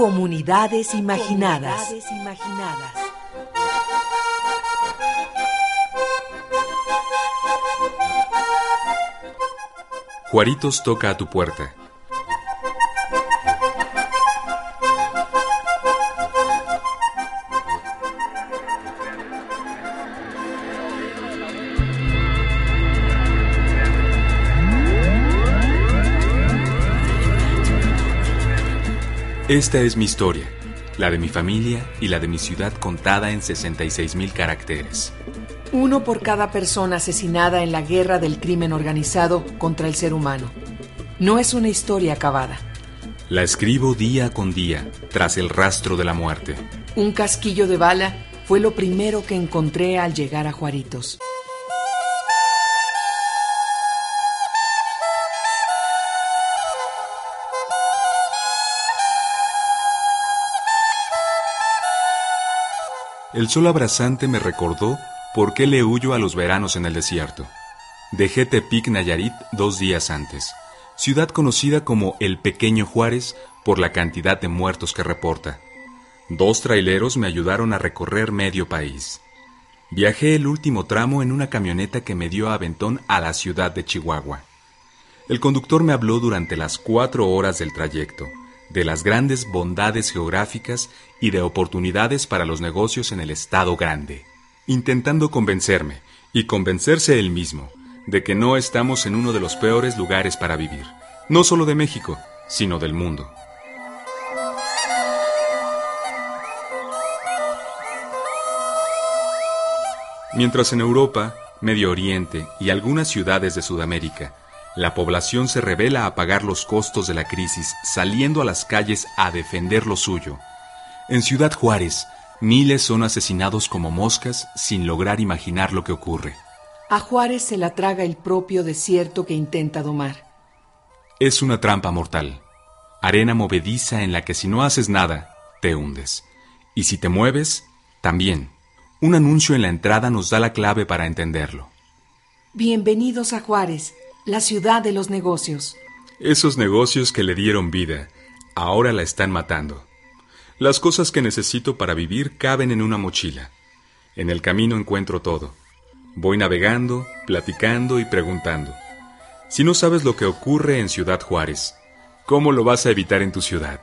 Comunidades imaginadas. Comunidades imaginadas. Juaritos toca a tu puerta. Esta es mi historia, la de mi familia y la de mi ciudad contada en 66 mil caracteres. Uno por cada persona asesinada en la guerra del crimen organizado contra el ser humano. No es una historia acabada. La escribo día con día, tras el rastro de la muerte. Un casquillo de bala fue lo primero que encontré al llegar a Juaritos. El sol abrasante me recordó ¿Por qué le huyo a los veranos en el desierto? Dejé Tepic Nayarit dos días antes, ciudad conocida como el Pequeño Juárez por la cantidad de muertos que reporta. Dos traileros me ayudaron a recorrer medio país. Viajé el último tramo en una camioneta que me dio aventón a la ciudad de Chihuahua. El conductor me habló durante las cuatro horas del trayecto de las grandes bondades geográficas y de oportunidades para los negocios en el estado grande intentando convencerme, y convencerse él mismo, de que no estamos en uno de los peores lugares para vivir, no solo de México, sino del mundo. Mientras en Europa, Medio Oriente y algunas ciudades de Sudamérica, la población se revela a pagar los costos de la crisis saliendo a las calles a defender lo suyo. En Ciudad Juárez, Miles son asesinados como moscas sin lograr imaginar lo que ocurre. A Juárez se la traga el propio desierto que intenta domar. Es una trampa mortal, arena movediza en la que si no haces nada, te hundes. Y si te mueves, también. Un anuncio en la entrada nos da la clave para entenderlo. Bienvenidos a Juárez, la ciudad de los negocios. Esos negocios que le dieron vida, ahora la están matando. Las cosas que necesito para vivir caben en una mochila. En el camino encuentro todo. Voy navegando, platicando y preguntando. Si no sabes lo que ocurre en Ciudad Juárez, ¿cómo lo vas a evitar en tu ciudad?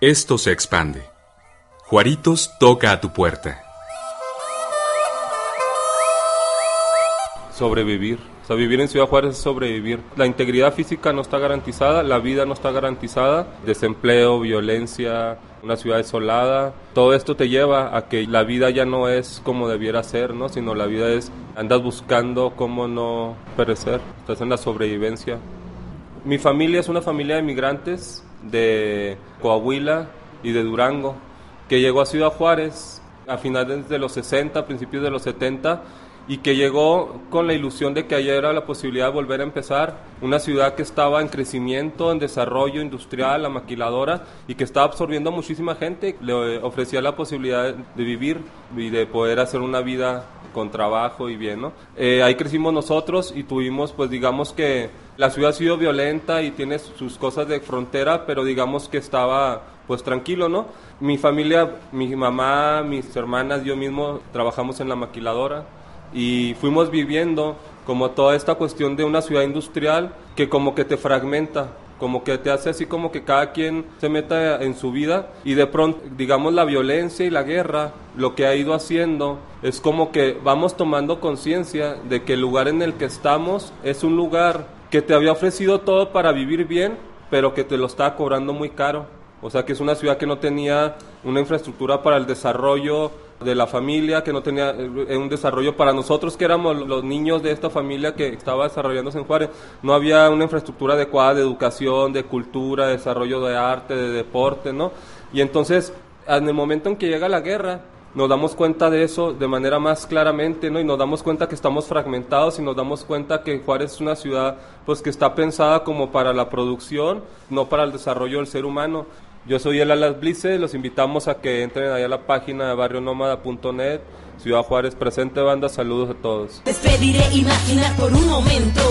Esto se expande. Juaritos toca a tu puerta. Sobrevivir. Sea, vivir en Ciudad Juárez es sobrevivir. La integridad física no está garantizada, la vida no está garantizada, desempleo, violencia, una ciudad desolada. Todo esto te lleva a que la vida ya no es como debiera ser, ¿no? Sino la vida es, andas buscando cómo no perecer, estás en la sobrevivencia. Mi familia es una familia de migrantes de Coahuila y de Durango, que llegó a Ciudad Juárez a finales de los 60, principios de los 70, y que llegó con la ilusión de que ayer era la posibilidad de volver a empezar, una ciudad que estaba en crecimiento, en desarrollo industrial, la maquiladora, y que estaba absorbiendo a muchísima gente, le ofrecía la posibilidad de vivir y de poder hacer una vida con trabajo y bien, ¿no? Eh, ahí crecimos nosotros y tuvimos, pues digamos que la ciudad ha sido violenta y tiene sus cosas de frontera, pero digamos que estaba pues tranquilo, ¿no? Mi familia, mi mamá, mis hermanas, yo mismo trabajamos en la maquiladora, y fuimos viviendo como toda esta cuestión de una ciudad industrial que como que te fragmenta, como que te hace así como que cada quien se meta en su vida y de pronto, digamos, la violencia y la guerra, lo que ha ido haciendo es como que vamos tomando conciencia de que el lugar en el que estamos es un lugar que te había ofrecido todo para vivir bien, pero que te lo está cobrando muy caro. O sea, que es una ciudad que no tenía una infraestructura para el desarrollo de la familia, que no tenía eh, un desarrollo para nosotros que éramos los niños de esta familia que estaba desarrollándose en Juárez. No había una infraestructura adecuada de educación, de cultura, de desarrollo de arte, de deporte, ¿no? Y entonces, en el momento en que llega la guerra, nos damos cuenta de eso de manera más claramente, ¿no? Y nos damos cuenta que estamos fragmentados y nos damos cuenta que Juárez es una ciudad pues que está pensada como para la producción, no para el desarrollo del ser humano. Yo soy el Alas Blice, los invitamos a que entren allá a la página de barrionómada.net. Ciudad Juárez presente banda, saludos a todos. Despediré imaginar por un momento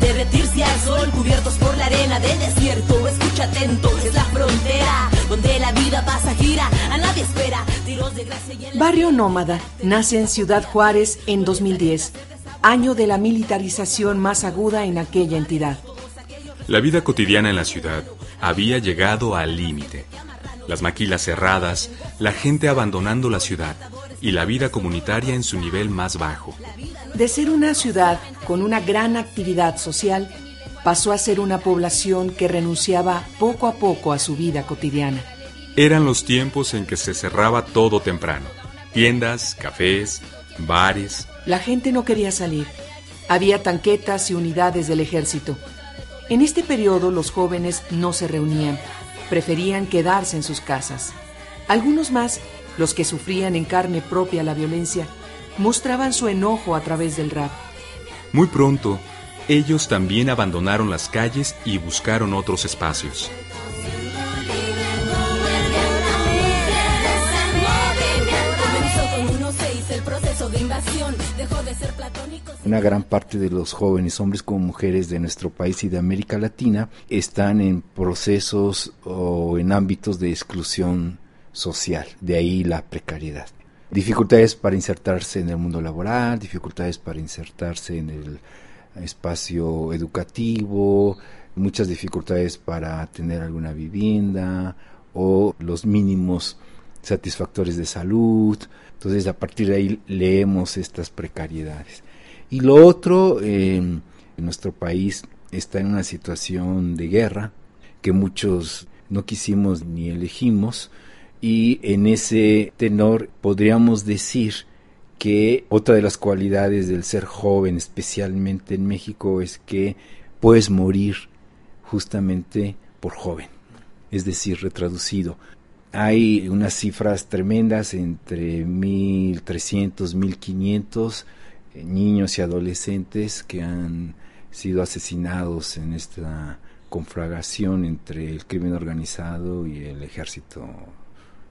derretirse al sol cubiertos por la arena del desierto. Escucha atento, es la frontera donde la vida pasa gira, a nadie espera. Tiros de gracia y Barrio Nómada nace en Ciudad Juárez en 2010, año de la militarización más aguda en aquella entidad. La vida cotidiana en la ciudad había llegado al límite. Las maquilas cerradas, la gente abandonando la ciudad y la vida comunitaria en su nivel más bajo. De ser una ciudad con una gran actividad social, pasó a ser una población que renunciaba poco a poco a su vida cotidiana. Eran los tiempos en que se cerraba todo temprano. Tiendas, cafés, bares. La gente no quería salir. Había tanquetas y unidades del ejército. En este periodo los jóvenes no se reunían, preferían quedarse en sus casas. Algunos más, los que sufrían en carne propia la violencia, mostraban su enojo a través del rap. Muy pronto, ellos también abandonaron las calles y buscaron otros espacios. Una gran parte de los jóvenes, hombres como mujeres de nuestro país y de América Latina, están en procesos o en ámbitos de exclusión social, de ahí la precariedad. Dificultades para insertarse en el mundo laboral, dificultades para insertarse en el espacio educativo, muchas dificultades para tener alguna vivienda o los mínimos satisfactores de salud. Entonces a partir de ahí leemos estas precariedades. Y lo otro, en nuestro país está en una situación de guerra que muchos no quisimos ni elegimos y en ese tenor podríamos decir que otra de las cualidades del ser joven, especialmente en México, es que puedes morir justamente por joven, es decir, retraducido. Hay unas cifras tremendas entre 1.300, 1.500 eh, niños y adolescentes que han sido asesinados en esta conflagración entre el crimen organizado y el ejército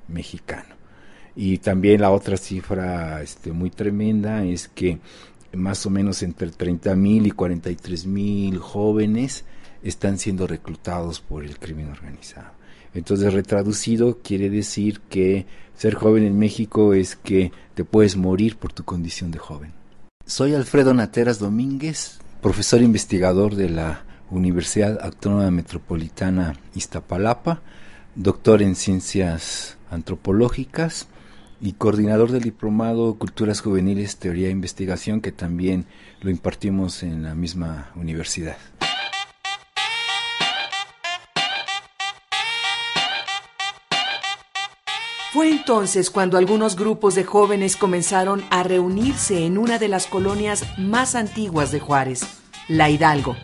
mexicano. Y también la otra cifra este, muy tremenda es que más o menos entre 30 mil y 43 mil jóvenes están siendo reclutados por el crimen organizado. Entonces, retraducido quiere decir que ser joven en México es que te puedes morir por tu condición de joven. Soy Alfredo Nateras Domínguez, profesor investigador de la Universidad Autónoma Metropolitana Iztapalapa, doctor en ciencias antropológicas y coordinador del diplomado Culturas Juveniles, Teoría e Investigación, que también lo impartimos en la misma universidad. Fue entonces cuando algunos grupos de jóvenes comenzaron a reunirse en una de las colonias más antiguas de Juárez, la Hidalgo.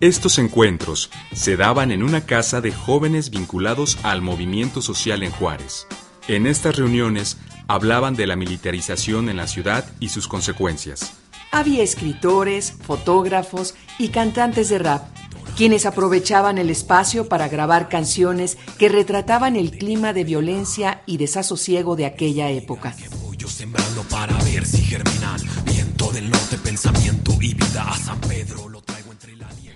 Estos encuentros se daban en una casa de jóvenes vinculados al movimiento social en Juárez. En estas reuniones hablaban de la militarización en la ciudad y sus consecuencias. Había escritores, fotógrafos y cantantes de rap, quienes aprovechaban el espacio para grabar canciones que retrataban el clima de violencia y desasosiego de aquella época.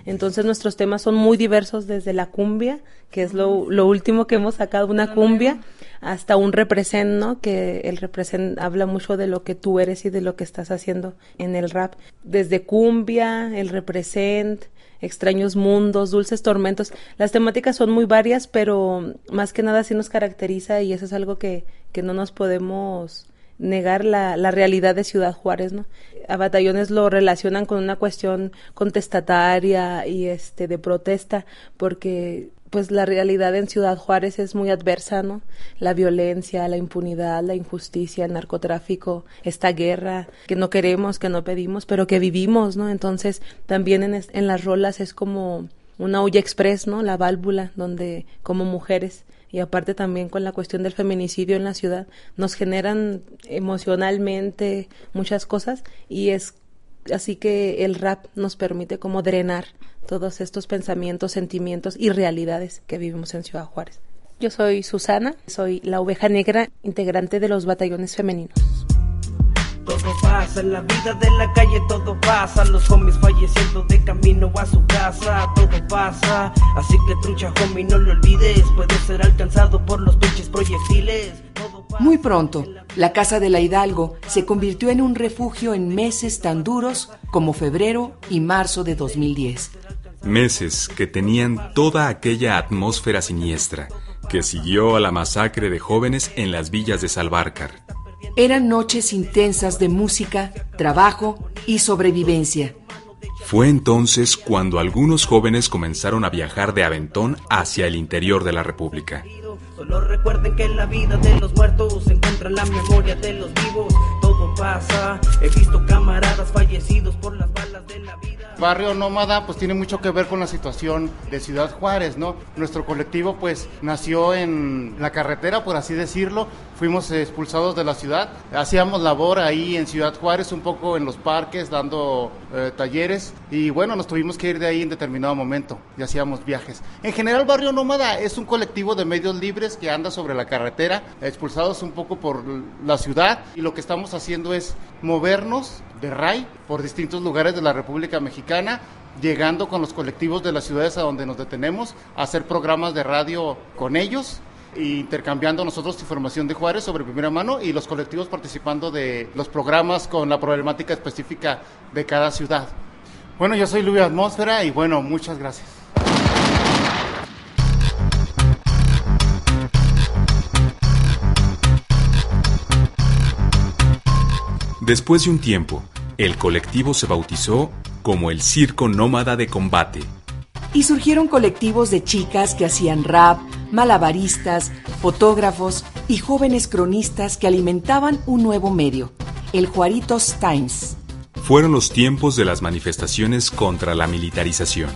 Entonces nuestros temas son muy diversos desde la cumbia, que es lo, lo último que hemos sacado, una cumbia, hasta un represent, ¿no? Que el represent habla mucho de lo que tú eres y de lo que estás haciendo en el rap. Desde cumbia, el represent, extraños mundos, dulces tormentos. Las temáticas son muy varias, pero más que nada sí nos caracteriza y eso es algo que, que no nos podemos negar la, la realidad de Ciudad Juárez, ¿no? A batallones lo relacionan con una cuestión contestataria y este de protesta, porque pues la realidad en Ciudad Juárez es muy adversa, ¿no? La violencia, la impunidad, la injusticia, el narcotráfico, esta guerra que no queremos, que no pedimos, pero que vivimos, ¿no? Entonces también en, las rolas es como una olla express, ¿no? La válvula donde como mujeres y aparte también con la cuestión del feminicidio en la ciudad, nos generan emocionalmente muchas cosas y es así que el rap nos permite como drenar todos estos pensamientos, sentimientos y realidades que vivimos en Ciudad Juárez. Yo soy Susana, soy la oveja negra, integrante de los batallones femeninos. Todo pasa en la vida de la calle, todo pasa. Los homies falleciendo de camino a su casa, todo pasa. Así que trucha, homie, no lo olvides. Puede ser alcanzado por los pinches proyectiles. Muy pronto, la casa de la Hidalgo se convirtió en un refugio en meses tan duros como febrero y marzo de 2010. Meses que tenían toda aquella atmósfera siniestra que siguió a la masacre de jóvenes en las villas de Salvarcar. Eran noches intensas de música, trabajo y sobrevivencia. Fue entonces cuando algunos jóvenes comenzaron a viajar de Aventón hacia el interior de la República. Solo recuerden que en la vida de los muertos se encuentra la memoria de los vivos. Todo pasa, he visto camaradas fallecidos por las balas. Barrio Nómada pues tiene mucho que ver con la situación de Ciudad Juárez, ¿no? Nuestro colectivo pues nació en la carretera, por así decirlo, fuimos expulsados de la ciudad, hacíamos labor ahí en Ciudad Juárez, un poco en los parques, dando eh, talleres y bueno, nos tuvimos que ir de ahí en determinado momento y hacíamos viajes. En general Barrio Nómada es un colectivo de medios libres que anda sobre la carretera, expulsados un poco por la ciudad y lo que estamos haciendo es movernos de RAI por distintos lugares de la República Mexicana, llegando con los colectivos de las ciudades a donde nos detenemos, a hacer programas de radio con ellos e intercambiando nosotros información de Juárez sobre primera mano y los colectivos participando de los programas con la problemática específica de cada ciudad. Bueno, yo soy Luis Atmósfera y bueno, muchas gracias. Después de un tiempo, el colectivo se bautizó como el Circo Nómada de Combate. Y surgieron colectivos de chicas que hacían rap, malabaristas, fotógrafos y jóvenes cronistas que alimentaban un nuevo medio, el Juaritos Times. Fueron los tiempos de las manifestaciones contra la militarización.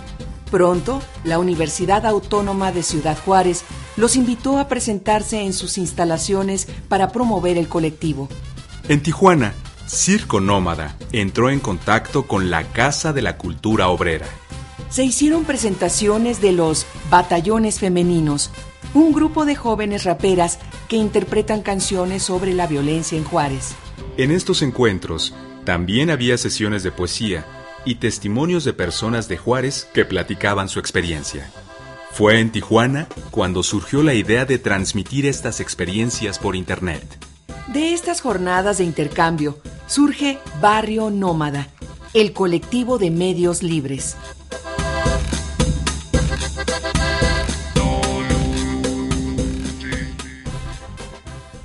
Pronto, la Universidad Autónoma de Ciudad Juárez los invitó a presentarse en sus instalaciones para promover el colectivo. En Tijuana, Circo Nómada entró en contacto con la Casa de la Cultura Obrera. Se hicieron presentaciones de los Batallones Femeninos, un grupo de jóvenes raperas que interpretan canciones sobre la violencia en Juárez. En estos encuentros también había sesiones de poesía y testimonios de personas de Juárez que platicaban su experiencia. Fue en Tijuana cuando surgió la idea de transmitir estas experiencias por Internet. De estas jornadas de intercambio surge Barrio Nómada, el colectivo de medios libres.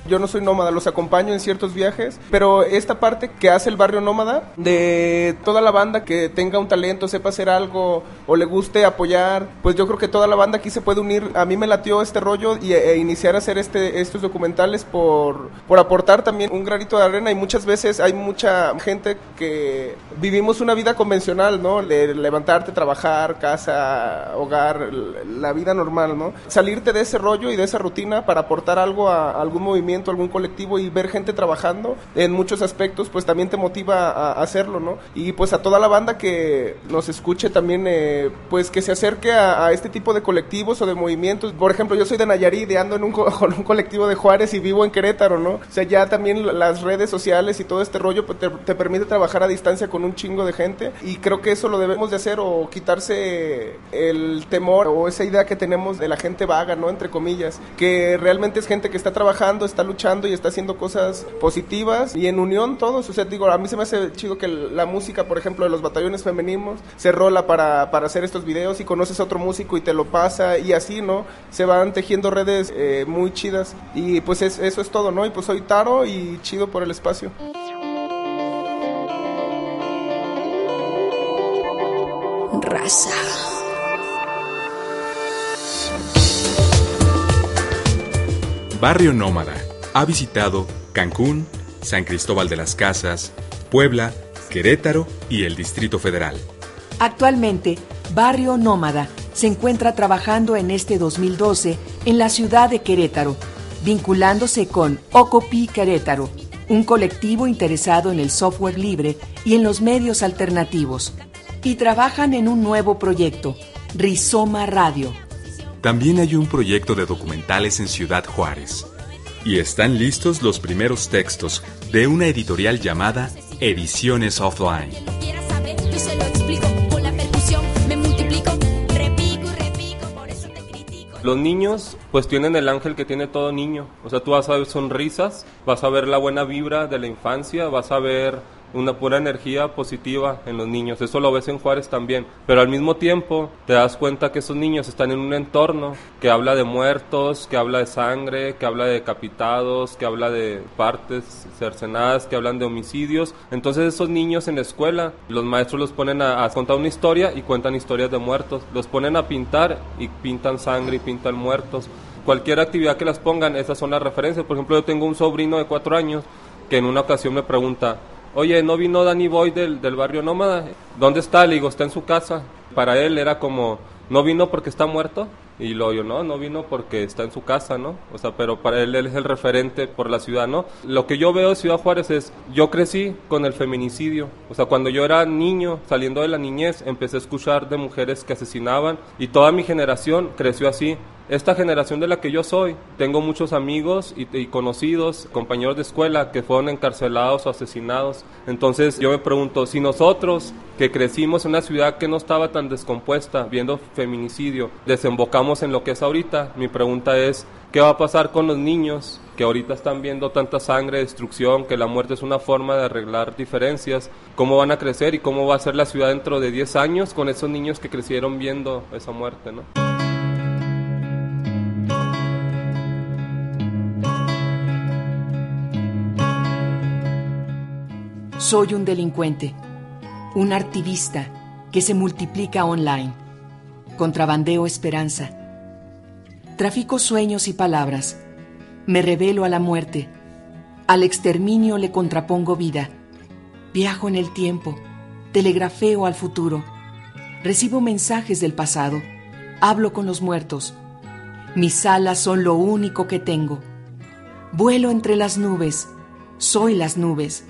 Yo no soy nómada, los acompaño en ciertos viajes, pero esta parte que hace el barrio nómada, de toda la banda que tenga un talento, sepa hacer algo o le guste apoyar, pues yo creo que toda la banda aquí se puede unir. A mí me latió este rollo y, e iniciar a hacer este, estos documentales por, por aportar también un granito de arena y muchas veces hay mucha gente que vivimos una vida convencional, ¿no? De levantarte, trabajar, casa, hogar, la vida normal, ¿no? Salirte de ese rollo y de esa rutina para aportar algo a algún movimiento algún colectivo y ver gente trabajando en muchos aspectos, pues también te motiva a, hacerlo, ¿no? Y pues a toda la banda que nos escuche también, eh, pues que se acerque a, este tipo de colectivos o de movimientos. Por ejemplo, yo soy de Nayarit y ando en un, con un colectivo de Juárez y vivo en Querétaro, ¿no? O sea, ya también las redes sociales y todo este rollo pues, te, te permite trabajar a distancia con un chingo de gente y creo que eso lo debemos de hacer o quitarse el temor o esa idea que tenemos de la gente vaga, ¿no? Entre comillas, que realmente es gente que está trabajando, está luchando y está haciendo cosas positivas y en unión todos. O sea, digo, a mí se me hace chido que la música, por ejemplo, de los batallones femeninos se rola para, para hacer estos videos y conoces a otro músico y te lo pasa y así, ¿no? Se van tejiendo redes eh, muy chidas y pues eso es todo, ¿no? Y pues soy Taro y chido por el espacio. Raza. Barrio Nómada ha visitado Cancún, San Cristóbal de las Casas, Puebla, Querétaro y el Distrito Federal. Actualmente, Barrio Nómada se encuentra trabajando en este 2012 en la ciudad de Querétaro, vinculándose con Ocopi Querétaro, un colectivo interesado en el software libre y en los medios alternativos, y trabajan en un nuevo proyecto, Rizoma Radio. También hay un proyecto de documentales en Ciudad Juárez. Y están listos los primeros textos de una editorial llamada Ediciones Offline. Los niños pues tienen el ángel que tiene todo niño. O sea, tú vas a ver sonrisas, vas a ver la buena vibra de la infancia, vas a ver una pura energía positiva en los niños. Eso lo ves en Juárez también. Pero al mismo tiempo te das cuenta que esos niños están en un entorno que habla de muertos, que habla de sangre, que habla de decapitados, que habla de partes cercenadas, que hablan de homicidios. Entonces esos niños en la escuela, los maestros los ponen a, a contar una historia y cuentan historias de muertos. Los ponen a pintar y pintan sangre y pintan muertos. Cualquier actividad que las pongan, esas son las referencias. Por ejemplo, yo tengo un sobrino de cuatro años que en una ocasión me pregunta, oye, ¿no vino Danny Boy del, del barrio Nómada? ¿Dónde está? Le digo, está en su casa. Para él era como, ¿no vino porque está muerto? Y lo yo, no, no vino porque está en su casa, ¿no? O sea, pero para él, él es el referente por la ciudad, ¿no? Lo que yo veo de Ciudad Juárez es, yo crecí con el feminicidio. O sea, cuando yo era niño, saliendo de la niñez, empecé a escuchar de mujeres que asesinaban y toda mi generación creció así. Esta generación de la que yo soy, tengo muchos amigos y, conocidos, compañeros de escuela que fueron encarcelados o asesinados. Entonces yo me pregunto, si nosotros que crecimos en una ciudad que no estaba tan descompuesta, viendo feminicidio, desembocamos en lo que es ahorita, mi pregunta es, ¿qué va a pasar con los niños que ahorita están viendo tanta sangre, destrucción, que la muerte es una forma de arreglar diferencias? ¿Cómo van a crecer y cómo va a ser la ciudad dentro de 10 años con esos niños que crecieron viendo esa muerte? ¿no? Soy un delincuente, un activista que se multiplica online. Contrabandeo esperanza. Trafico sueños y palabras. Me revelo a la muerte. Al exterminio le contrapongo vida. Viajo en el tiempo. Telegrafeo al futuro. Recibo mensajes del pasado. Hablo con los muertos. Mis alas son lo único que tengo. Vuelo entre las nubes. Soy las nubes.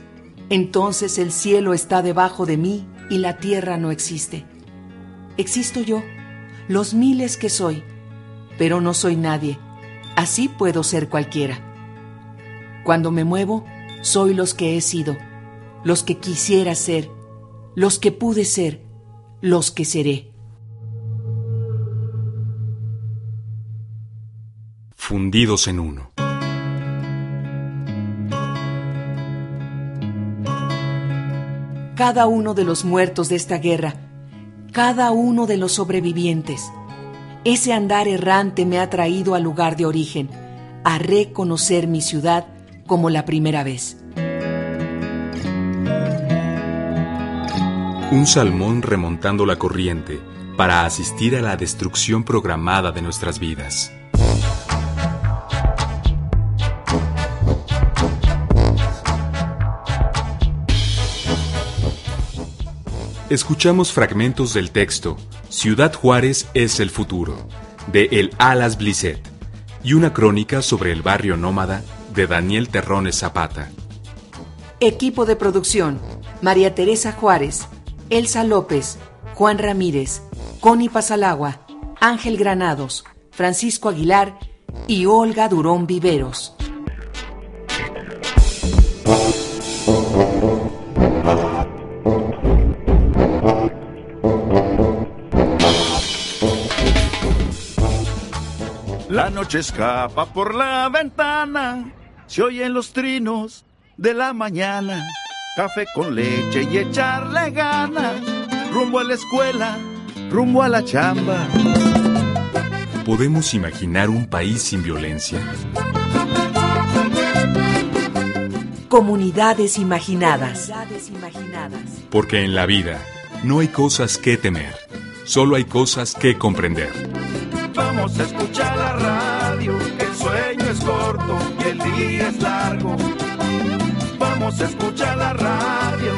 Entonces el cielo está debajo de mí y la tierra no existe. Existo yo, los miles que soy, pero no soy nadie. Así puedo ser cualquiera. Cuando me muevo, soy los que he sido, los que quisiera ser, los que pude ser, los que seré. Fundidos en uno. Cada uno de los muertos de esta guerra, cada uno de los sobrevivientes. Ese andar errante me ha traído al lugar de origen, a reconocer mi ciudad como la primera vez. Un salmón remontando la corriente para asistir a la destrucción programada de nuestras vidas. Escuchamos fragmentos del texto Ciudad Juárez es el futuro, de El Alas Blisset, y una crónica sobre el barrio nómada de Daniel Terrones Zapata. Equipo de producción: María Teresa Juárez, Elsa López, Juan Ramírez, Connie Pasalagua, Ángel Granados, Francisco Aguilar y Olga Durón Viveros. Noche escapa por la ventana, se oyen los trinos de la mañana, café con leche y echarle ganas, rumbo a la escuela, rumbo a la chamba. ¿Podemos imaginar un país sin violencia? Comunidades imaginadas. Porque en la vida no hay cosas que temer, solo hay cosas que comprender. Vamos a escuchar la radio, el sueño es corto y el día es largo. Vamos a escuchar la radio